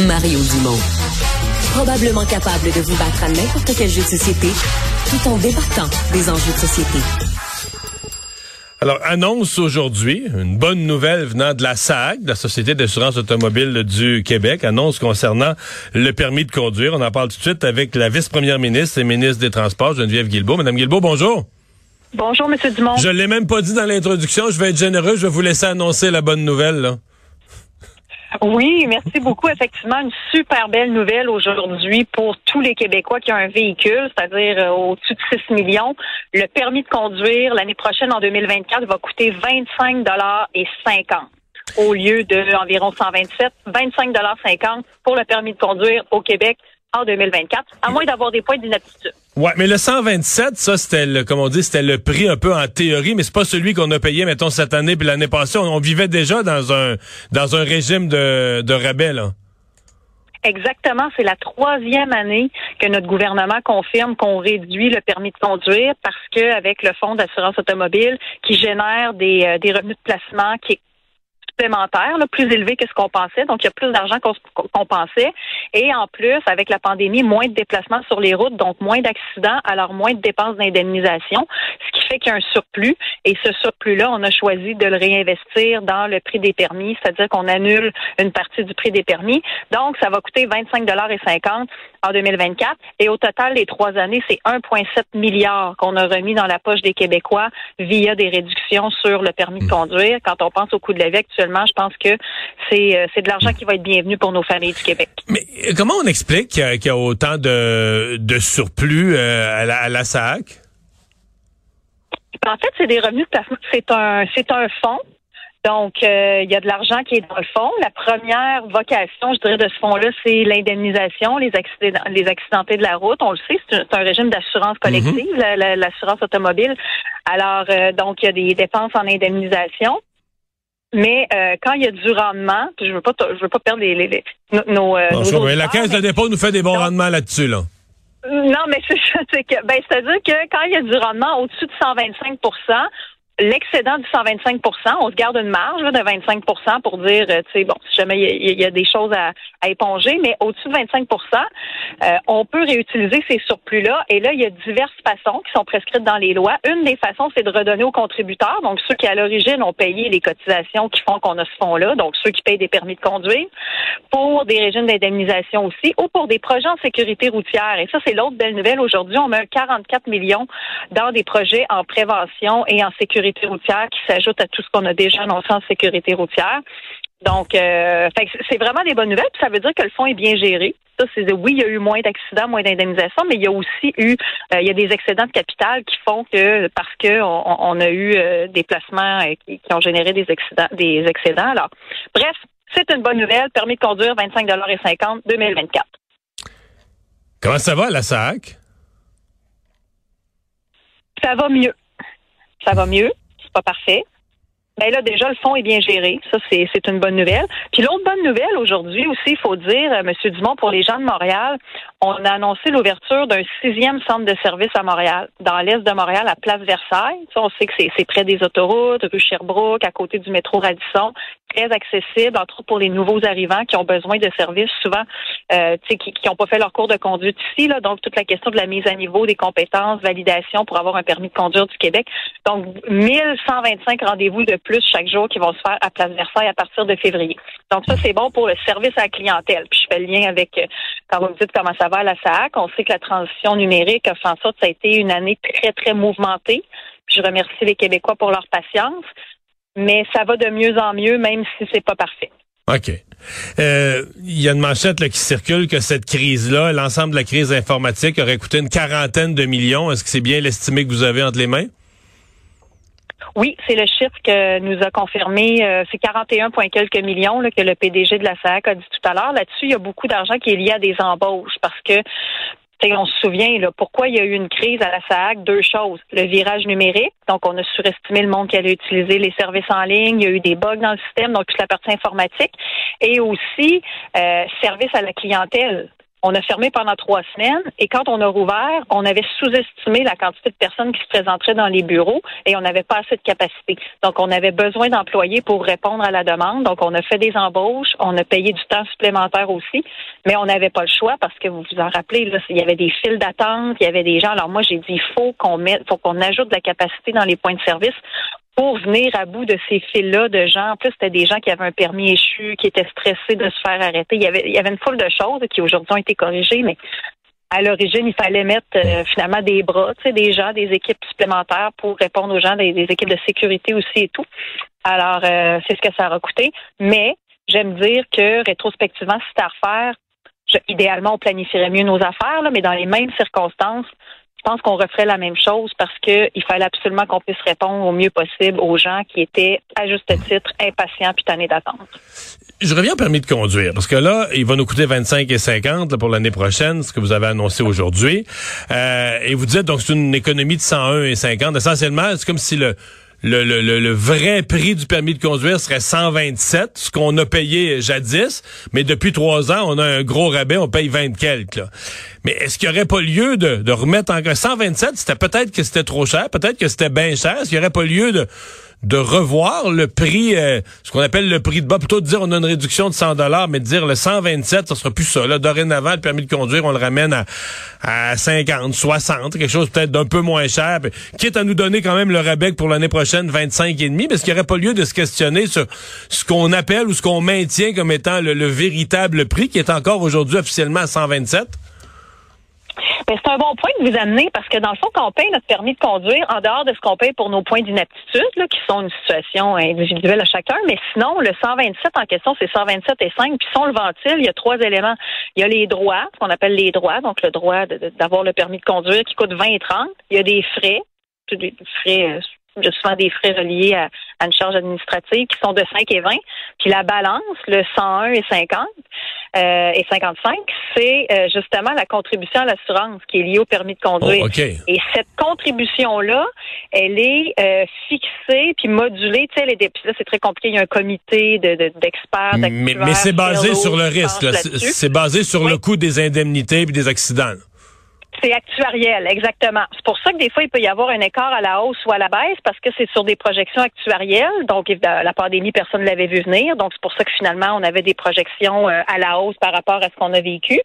Mario Dumont. Probablement capable de vous battre à n'importe quel jeu de société tout en débattant des enjeux de société. Alors, annonce aujourd'hui, une bonne nouvelle venant de la SAC, la Société d'assurance automobile du Québec, annonce concernant le permis de conduire. On en parle tout de suite avec la vice-première ministre et ministre des Transports, Geneviève Guilbeault. Madame Guilbeault, bonjour. Bonjour, Monsieur Dumont. Je l'ai même pas dit dans l'introduction. Je vais être généreux. Je vais vous laisser annoncer la bonne nouvelle. Là. Oui, merci beaucoup. Effectivement, une super belle nouvelle aujourd'hui pour tous les Québécois qui ont un véhicule, c'est-à-dire euh, au-dessus de 6 millions. Le permis de conduire l'année prochaine, en 2024, va coûter 25 et 50 au lieu de environ 127, 25 50 pour le permis de conduire au Québec en 2024, à moins d'avoir des points d'inaptitude. Ouais, mais le 127, ça c'était le, comme on dit, c'était le prix un peu en théorie, mais c'est pas celui qu'on a payé, mettons cette année puis l'année passée. On, vivait déjà dans un dans un régime de, de rabais là. Exactement, c'est la troisième année que notre gouvernement confirme qu'on réduit le permis de conduire parce que avec le fonds d'assurance automobile qui génère des, euh, des revenus de placement qui supplémentaire, plus élevé que ce qu'on pensait. Donc, il y a plus d'argent qu'on pensait. Et en plus, avec la pandémie, moins de déplacements sur les routes, donc moins d'accidents, alors moins de dépenses d'indemnisation, ce qui fait qu'il y a un surplus. Et ce surplus-là, on a choisi de le réinvestir dans le prix des permis, c'est-à-dire qu'on annule une partie du prix des permis. Donc, ça va coûter 25 et 50 en 2024. Et au total, les trois années, c'est 1,7 milliard qu'on a remis dans la poche des Québécois via des réductions sur le permis de mmh. conduire. Quand on pense au coût de la vie actuellement, je pense que c'est euh, c'est de l'argent qui va être bienvenu pour nos familles du Québec. Mais euh, comment on explique qu'il y, a autant de, de surplus euh, à, la, à la SAC? En fait, c'est des revenus de C'est un, c'est un fonds donc, euh, il y a de l'argent qui est dans le fond. La première vocation, je dirais, de ce fonds-là, c'est l'indemnisation, les accidents, les accidentés de la route. On le sait, c'est un, régime d'assurance collective, mhm. l'assurance automobile. Alors, euh, donc, il y a des dépenses en indemnisation. Mais euh, quand il y a du rendement, je veux pas, je veux pas perdre les, les, nos, La caisse de dépôt nous fait des bons rendements là-dessus, là. Non, mais c'est que, ben, c'est-à-dire que quand il y a du rendement au-dessus de 125 l'excédent du 125% on se garde une marge de 25% pour dire, euh, tu sais, bon, si jamais il y, a des choses à, éponger, mais au-dessus de 25% euh, on peut réutiliser ces surplus-là. Et là, il y a diverses façons qui sont prescrites dans les lois. Une des façons, c'est de redonner aux contributeurs, donc ceux qui à l'origine ont payé les cotisations qui font qu'on a ce fonds-là, donc ceux qui payent des permis de conduire, pour des régimes d'indemnisation aussi, ou pour des projets en sécurité routière. Et ça, c'est l'autre belle nouvelle. Aujourd'hui, on met 44 millions dans des projets en prévention et en sécurité routière qui s'ajoute à tout ce qu'on a déjà annoncé en sécurité routière. Donc, euh, c'est vraiment des bonnes nouvelles. ça veut dire que le fonds est bien géré. Ça, c'est oui, il y a eu moins d'accidents, moins d'indemnisation, mais il y a aussi eu, euh, il y a des excédents de capital qui font que parce que on, a eu euh, des placements qui, ont généré des excédents, des excédents. Alors, bref, c'est une bonne nouvelle. Permis de conduire 25 et 50 2024. Comment ça va la SAC? Ça va mieux ça va mieux. C'est pas parfait. Mais ben là, déjà, le fonds est bien géré. Ça, c'est, une bonne nouvelle. Puis l'autre bonne nouvelle aujourd'hui aussi, il faut dire, euh, M. Dumont, pour les gens de Montréal, on a annoncé l'ouverture d'un sixième centre de service à Montréal, dans l'est de Montréal, à Place Versailles. Ça, on sait que c'est, près des autoroutes, rue Sherbrooke, à côté du métro Radisson très accessible, entre autres pour les nouveaux arrivants qui ont besoin de services souvent, euh, qui n'ont pas fait leur cours de conduite ici. Là, donc, toute la question de la mise à niveau des compétences, validation pour avoir un permis de conduire du Québec. Donc, 1125 rendez-vous de plus chaque jour qui vont se faire à Place Versailles à partir de février. Donc, ça, c'est bon pour le service à la clientèle. Puis, je fais le lien avec, euh, quand vous me dites comment ça va à la SAC, on sait que la transition numérique a fait en sorte que ça a été une année très, très mouvementée. Puis, je remercie les Québécois pour leur patience mais ça va de mieux en mieux, même si c'est pas parfait. OK. Euh, il y a une manchette qui circule que cette crise-là, l'ensemble de la crise informatique aurait coûté une quarantaine de millions. Est-ce que c'est bien l'estimé que vous avez entre les mains? Oui, c'est le chiffre que nous a confirmé. Euh, c'est 41 quelques millions que le PDG de la SAC a dit tout à l'heure. Là-dessus, il y a beaucoup d'argent qui est lié à des embauches parce que on se souvient là, pourquoi il y a eu une crise à la SAC, deux choses. Le virage numérique, donc on a surestimé le monde qui allait utiliser les services en ligne, il y a eu des bugs dans le système, donc toute la partie informatique, et aussi euh, service à la clientèle. On a fermé pendant trois semaines et quand on a rouvert, on avait sous-estimé la quantité de personnes qui se présenteraient dans les bureaux et on n'avait pas assez de capacité. Donc, on avait besoin d'employés pour répondre à la demande. Donc, on a fait des embauches, on a payé du temps supplémentaire aussi, mais on n'avait pas le choix parce que vous vous en rappelez, là, il y avait des files d'attente, il y avait des gens. Alors moi, j'ai dit, il faut qu'on mette, faut qu'on ajoute de la capacité dans les points de service pour venir à bout de ces files-là de gens. En plus, c'était des gens qui avaient un permis échu, qui étaient stressés de se faire arrêter. Il y avait, il y avait une foule de choses qui aujourd'hui ont été corrigées, mais à l'origine, il fallait mettre euh, finalement des bras, tu sais, des gens, des équipes supplémentaires pour répondre aux gens, des, équipes de sécurité aussi et tout. Alors, euh, c'est ce que ça a coûté. Mais j'aime dire que rétrospectivement, si c'était à refaire, idéalement, on planifierait mieux nos affaires, là, mais dans les mêmes circonstances, je pense qu'on referait la même chose parce qu'il fallait absolument qu'on puisse répondre au mieux possible aux gens qui étaient, à juste titre, impatients puis tannés d'attente. Je reviens au permis de conduire, parce que là, il va nous coûter 25 et 50 pour l'année prochaine, ce que vous avez annoncé aujourd'hui. Euh, et vous dites, donc, c'est une économie de 101 et 50. Essentiellement, c'est comme si le, le, le, le, vrai prix du permis de conduire serait 127, ce qu'on a payé jadis, mais depuis trois ans, on a un gros rabais, on paye 20 quelques. Mais est-ce qu'il n'y aurait pas lieu de, de remettre en 127, c'était peut-être que c'était trop cher, peut-être que c'était bien cher, est-ce qu'il n'y aurait pas lieu de de revoir le prix, euh, ce qu'on appelle le prix de bas, plutôt de dire on a une réduction de 100 dollars, mais de dire le 127, ça sera plus ça. Là, dorénavant, le permis de conduire, on le ramène à, à 50, 60, quelque chose peut-être d'un peu moins cher, quitte à nous donner quand même le rabais pour l'année prochaine 25 et demi, est-ce qu'il n'y aurait pas lieu de se questionner sur ce qu'on appelle ou ce qu'on maintient comme étant le, le véritable prix, qui est encore aujourd'hui officiellement à 127? Ben, c'est un bon point de vous amener parce que dans le fond, quand on paye notre permis de conduire, en dehors de ce qu'on paye pour nos points d'inaptitude, qui sont une situation individuelle à chacun, mais sinon, le 127 en question, c'est 127 et 5. Puis si le ventile, il y a trois éléments. Il y a les droits, ce qu'on appelle les droits, donc le droit d'avoir le permis de conduire qui coûte 20 et 30. Il y a des frais, des frais euh, il y a souvent des frais reliés à, une charge administrative qui sont de 5 et 20. Puis la balance, le 101 et 50 euh, et 55, c'est euh, justement la contribution à l'assurance qui est liée au permis de conduire. Oh, et cette contribution-là, elle est euh, fixée puis modulée. Tu sais, les là, c'est très compliqué. Il y a un comité d'experts, de, mais, mais c'est basé sur le risque. C'est basé sur le coût des indemnités et des accidents. C'est actuariel, exactement. C'est pour ça que des fois, il peut y avoir un écart à la hausse ou à la baisse parce que c'est sur des projections actuarielles. Donc, la pandémie, personne ne l'avait vu venir. Donc, c'est pour ça que finalement, on avait des projections euh, à la hausse par rapport à ce qu'on a vécu.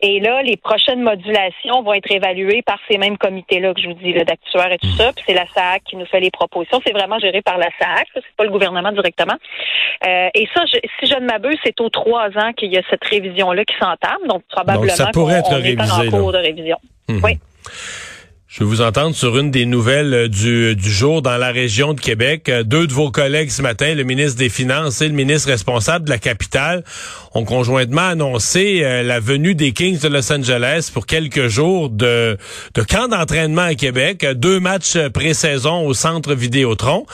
Et là, les prochaines modulations vont être évaluées par ces mêmes comités-là que je vous dis, d'actuaires et tout ça. Puis c'est la SAC qui nous fait les propositions. C'est vraiment géré par la SAC, c'est pas le gouvernement directement. Euh, et ça, si je ne m'abuse, c'est aux trois ans qu'il y a cette révision-là qui s'entame. Donc probablement donc, ça pourrait être révisé, en cours de révision. Mhm. Oui. Je vais vous entendre sur une des nouvelles euh, du, du jour dans la région de Québec. Euh, deux de vos collègues ce matin, le ministre des Finances et le ministre responsable de la capitale, ont conjointement annoncé euh, la venue des Kings de Los Angeles pour quelques jours de, de camp d'entraînement à Québec, deux matchs pré-saison au centre Vidéotron.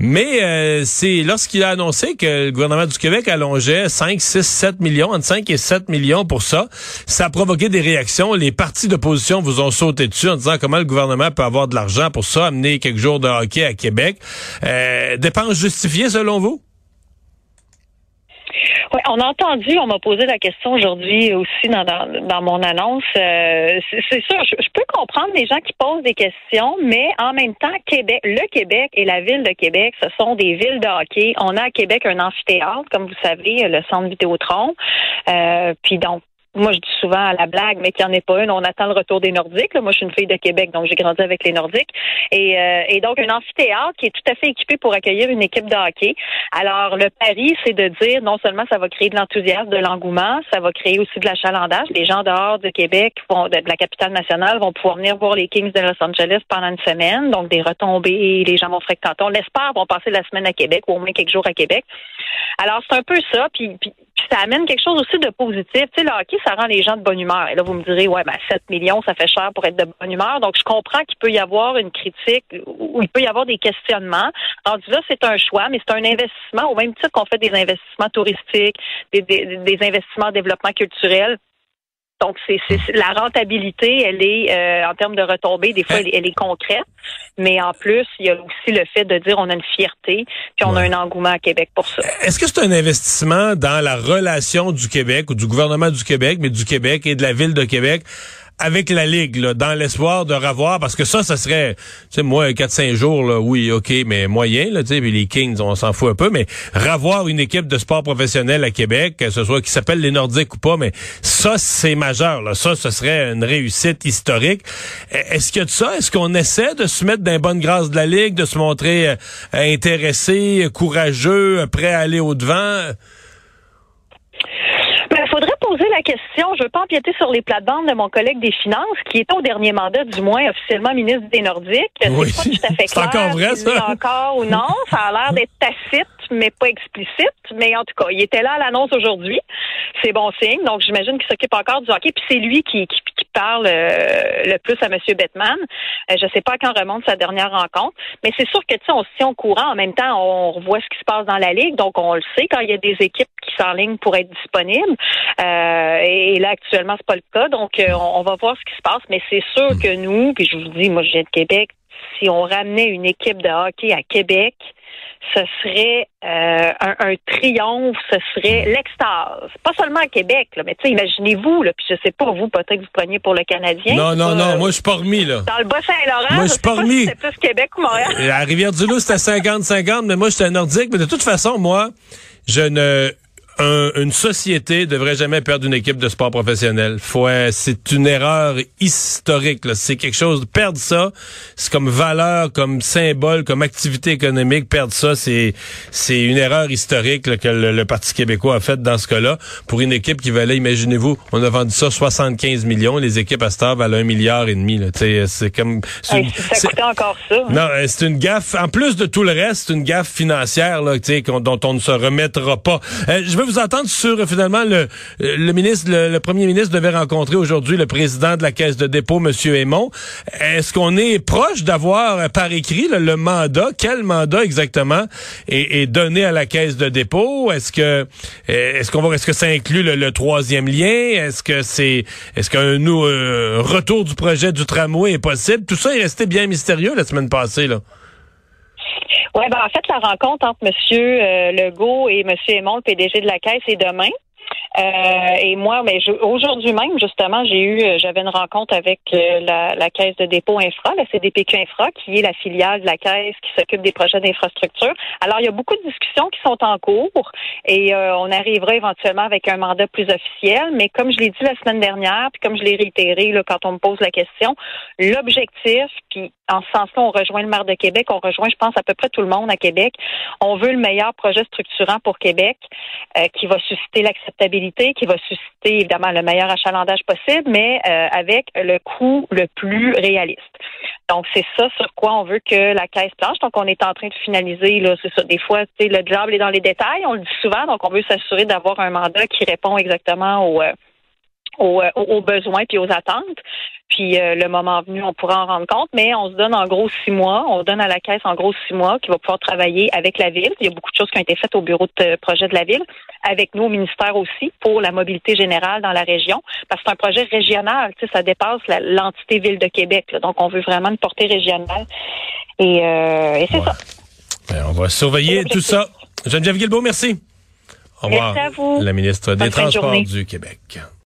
Mais euh, c'est lorsqu'il a annoncé que le gouvernement du Québec allongeait 5, 6, 7 millions, entre 5 et 7 millions pour ça, ça a provoqué des réactions. Les partis d'opposition vous ont sauté dessus en disant comment le gouvernement peut avoir de l'argent pour ça, amener quelques jours de hockey à Québec. Euh, dépenses justifiées selon vous? Oui, on a entendu, on m'a posé la question aujourd'hui aussi dans, mon annonce. Euh, c'est sûr, je, peux comprendre les gens qui posent des questions, mais en même temps, Québec, le Québec et la ville de Québec, ce sont des villes de hockey. On a à Québec un amphithéâtre, comme vous savez, le centre Vidéotron. Euh, puis donc, moi, je dis souvent à la blague, mais qu'il n'y en ait pas une, on attend le retour des Nordiques. Moi, je suis une fille de Québec, donc j'ai grandi avec les Nordiques. Et, euh, et, donc, un amphithéâtre qui est tout à fait équipé pour accueillir une équipe de hockey. Alors, le pari, c'est de dire, non seulement ça va créer de l'enthousiasme, de l'engouement, ça va créer aussi de l'achalandage. Les gens dehors de Québec, vont, de la capitale nationale, vont pouvoir venir voir les Kings de Los Angeles pendant une semaine. Donc, des retombées, les gens vont fréquenter. On l'espère, vont passer la semaine à Québec ou au moins quelques jours à Québec. Alors, c'est un peu ça. Puis, puis ça amène quelque chose aussi de positif. Tu sais, le hockey, ça rend les gens de bonne humeur. Et là, vous me direz, ouais, ben 7 millions, ça fait cher pour être de bonne humeur. Donc, je comprends qu'il peut y avoir une critique ou il peut y avoir des questionnements. Alors, là, c'est un choix, mais c'est un investissement au même titre qu'on fait des investissements touristiques, des, des, des investissements en développement culturel Donc, c'est, la rentabilité, elle est, euh, en termes de retombées, des fois, elle, elle, est concrète. Mais en plus, il y a aussi le fait de dire on a une fierté, puis on a un engouement à Québec pour ça. Est-ce que c'est un investissement dans la relation du Québec ou du gouvernement du Québec, mais du Québec et de la ville de Québec avec la Ligue, dans l'espoir de revoir, parce que ça, ça serait, tu sais, moi, 4-5 jours, oui, OK, mais moyen, là, tu sais, les Kings, on s'en fout un peu, mais revoir une équipe de sport professionnel à Québec, que ce soit qui s'appelle les Nordiques ou pas, mais ça, c'est majeur, là. Ça, ce serait une réussite historique. E, est-ce qu'il ça? Est-ce qu'on essaie de se mettre dans les bonnes grâces de la Ligue, de se montrer euh, intéressé, courageux, prêt à aller au-devant? Poser la question. Je veux pas empiéter sur les plates-bandes de mon collègue des Finances, qui était au dernier mandat, du moins officiellement ministre des Nordiques. Oui. C'est pas tout à fait clair. encore vrai, ça? Encore ou non. Ça a l'air d'être tacite, mais pas explicite. Mais en tout cas, il était là à l'annonce aujourd'hui. C'est bon signe. Donc, j'imagine qu'il s'occupe encore du hockey. Puis c'est lui qui, qui, parle euh, le plus à M. Bettman. Euh, je sais pas quand remonte sa dernière rencontre. Mais c'est sûr que, tu sais, on se tient au courant. En même temps, on revoit ce qui se passe dans la Ligue. Donc, on le sait quand il y a des équipes qui s'enlignent pour être disponibles. Euh, et là, actuellement, c'est pas le cas. Donc, euh, on, va voir ce qui se passe. Mais c'est sûr que nous, puis je vous dis, moi, je viens de Québec, si on ramenait une équipe de hockey à Québec, ce serait euh, un, triomphe, ce serait l'extase. Pas seulement à Québec, là, mais tu sais, imaginez-vous, puis je sais pas, vous, peut-être que vous preniez pour le Canadien. Non, non, non, moi, je suis pas remis, là. Dans le Bas-Saint-Laurent, moi, je suis pas remis. c'est plus Québec ou Montréal. À Rivière-du-Loup, c'était 50-50, mais moi, j'étais nordique. Mais de toute façon, moi, je ne une société devrait jamais perdre une équipe de sport professionnel. Faut, c'est une erreur historique. C'est quelque chose. Perdre ça, c'est comme valeur, comme symbole, comme activité économique. Perdre ça, c'est c'est une erreur historique que le, Parti québécois a faite dans ce cas-là pour une équipe qui valait. Imaginez-vous, on a vendu ça 75 millions. Les équipes à Star valent un milliard et demi. C'est comme. ça coûtait encore ça. Hein. Non, euh, c'est une gaffe. En plus de tout le reste, c'est une gaffe financière là, dont on ne se remettra pas. Euh, je veux vous entendre sur finalement le, le ministre, le, premier ministre devait rencontrer aujourd'hui le président de la Caisse de dépôt, Monsieur Aymon. Est-ce qu'on est proche d'avoir euh, par écrit le mandat, quel mandat exactement est, donné à la Caisse de dépôt? Est-ce que est-ce qu'on va est-ce que ça inclut le, troisième lien? Est-ce que c'est est-ce qu'un nous euh, retour du projet du tramway est possible? Tout ça est resté bien mystérieux la semaine passée là. Oui, ben en fait, la rencontre entre M. Euh, Legault et M. Aymon, le PDG de la Caisse, est demain. Euh, et moi, mais aujourd'hui même, justement, j'ai eu, euh, j'avais une rencontre avec euh, la, la, caisse de dépôt infra, la CDPQ Infra, qui est la filiale de la caisse qui s'occupe des projets d'infrastructure. Alors, il y a beaucoup de discussions qui sont en cours et on arrivera éventuellement avec un mandat plus officiel. Mais comme je l'ai dit la semaine dernière, puis comme je l'ai réitéré là, quand on me pose la question, l'objectif, puis en ce sens-là, on rejoint le maire de Québec, on rejoint, je pense, à peu près tout le monde à Québec. On veut le meilleur projet structurant pour Québec qui va susciter l'acceptabilité qui va susciter évidemment le meilleur achalandage possible, mais euh, avec le coût le plus réaliste. Donc, c'est ça sur quoi on veut que la caisse planche. Donc, on est en train de finaliser, là, c'est ça. Des fois, tu le job est dans les détails, on le dit souvent, donc on veut s'assurer d'avoir un mandat qui répond exactement aux, euh, aux, euh, aux besoins puis aux attentes. Puis euh, le moment venu, on pourra en rendre compte, mais on se donne en gros six mois. On donne à la caisse en gros six mois qui va pouvoir travailler avec la ville. Il y a beaucoup de choses qui ont été faites au bureau de euh, projet de la ville, avec nous au ministère aussi pour la mobilité générale dans la région, parce que c'est un projet régional. Tu sais, ça dépasse l'entité ville de Québec. Donc on veut vraiment une portée régionale. Et, euh, c'est ça. Ben, on va surveiller tout ça. Geneviève Guilbeault, merci. Au revoir. Merci à vous. La ministre des Transports du Québec.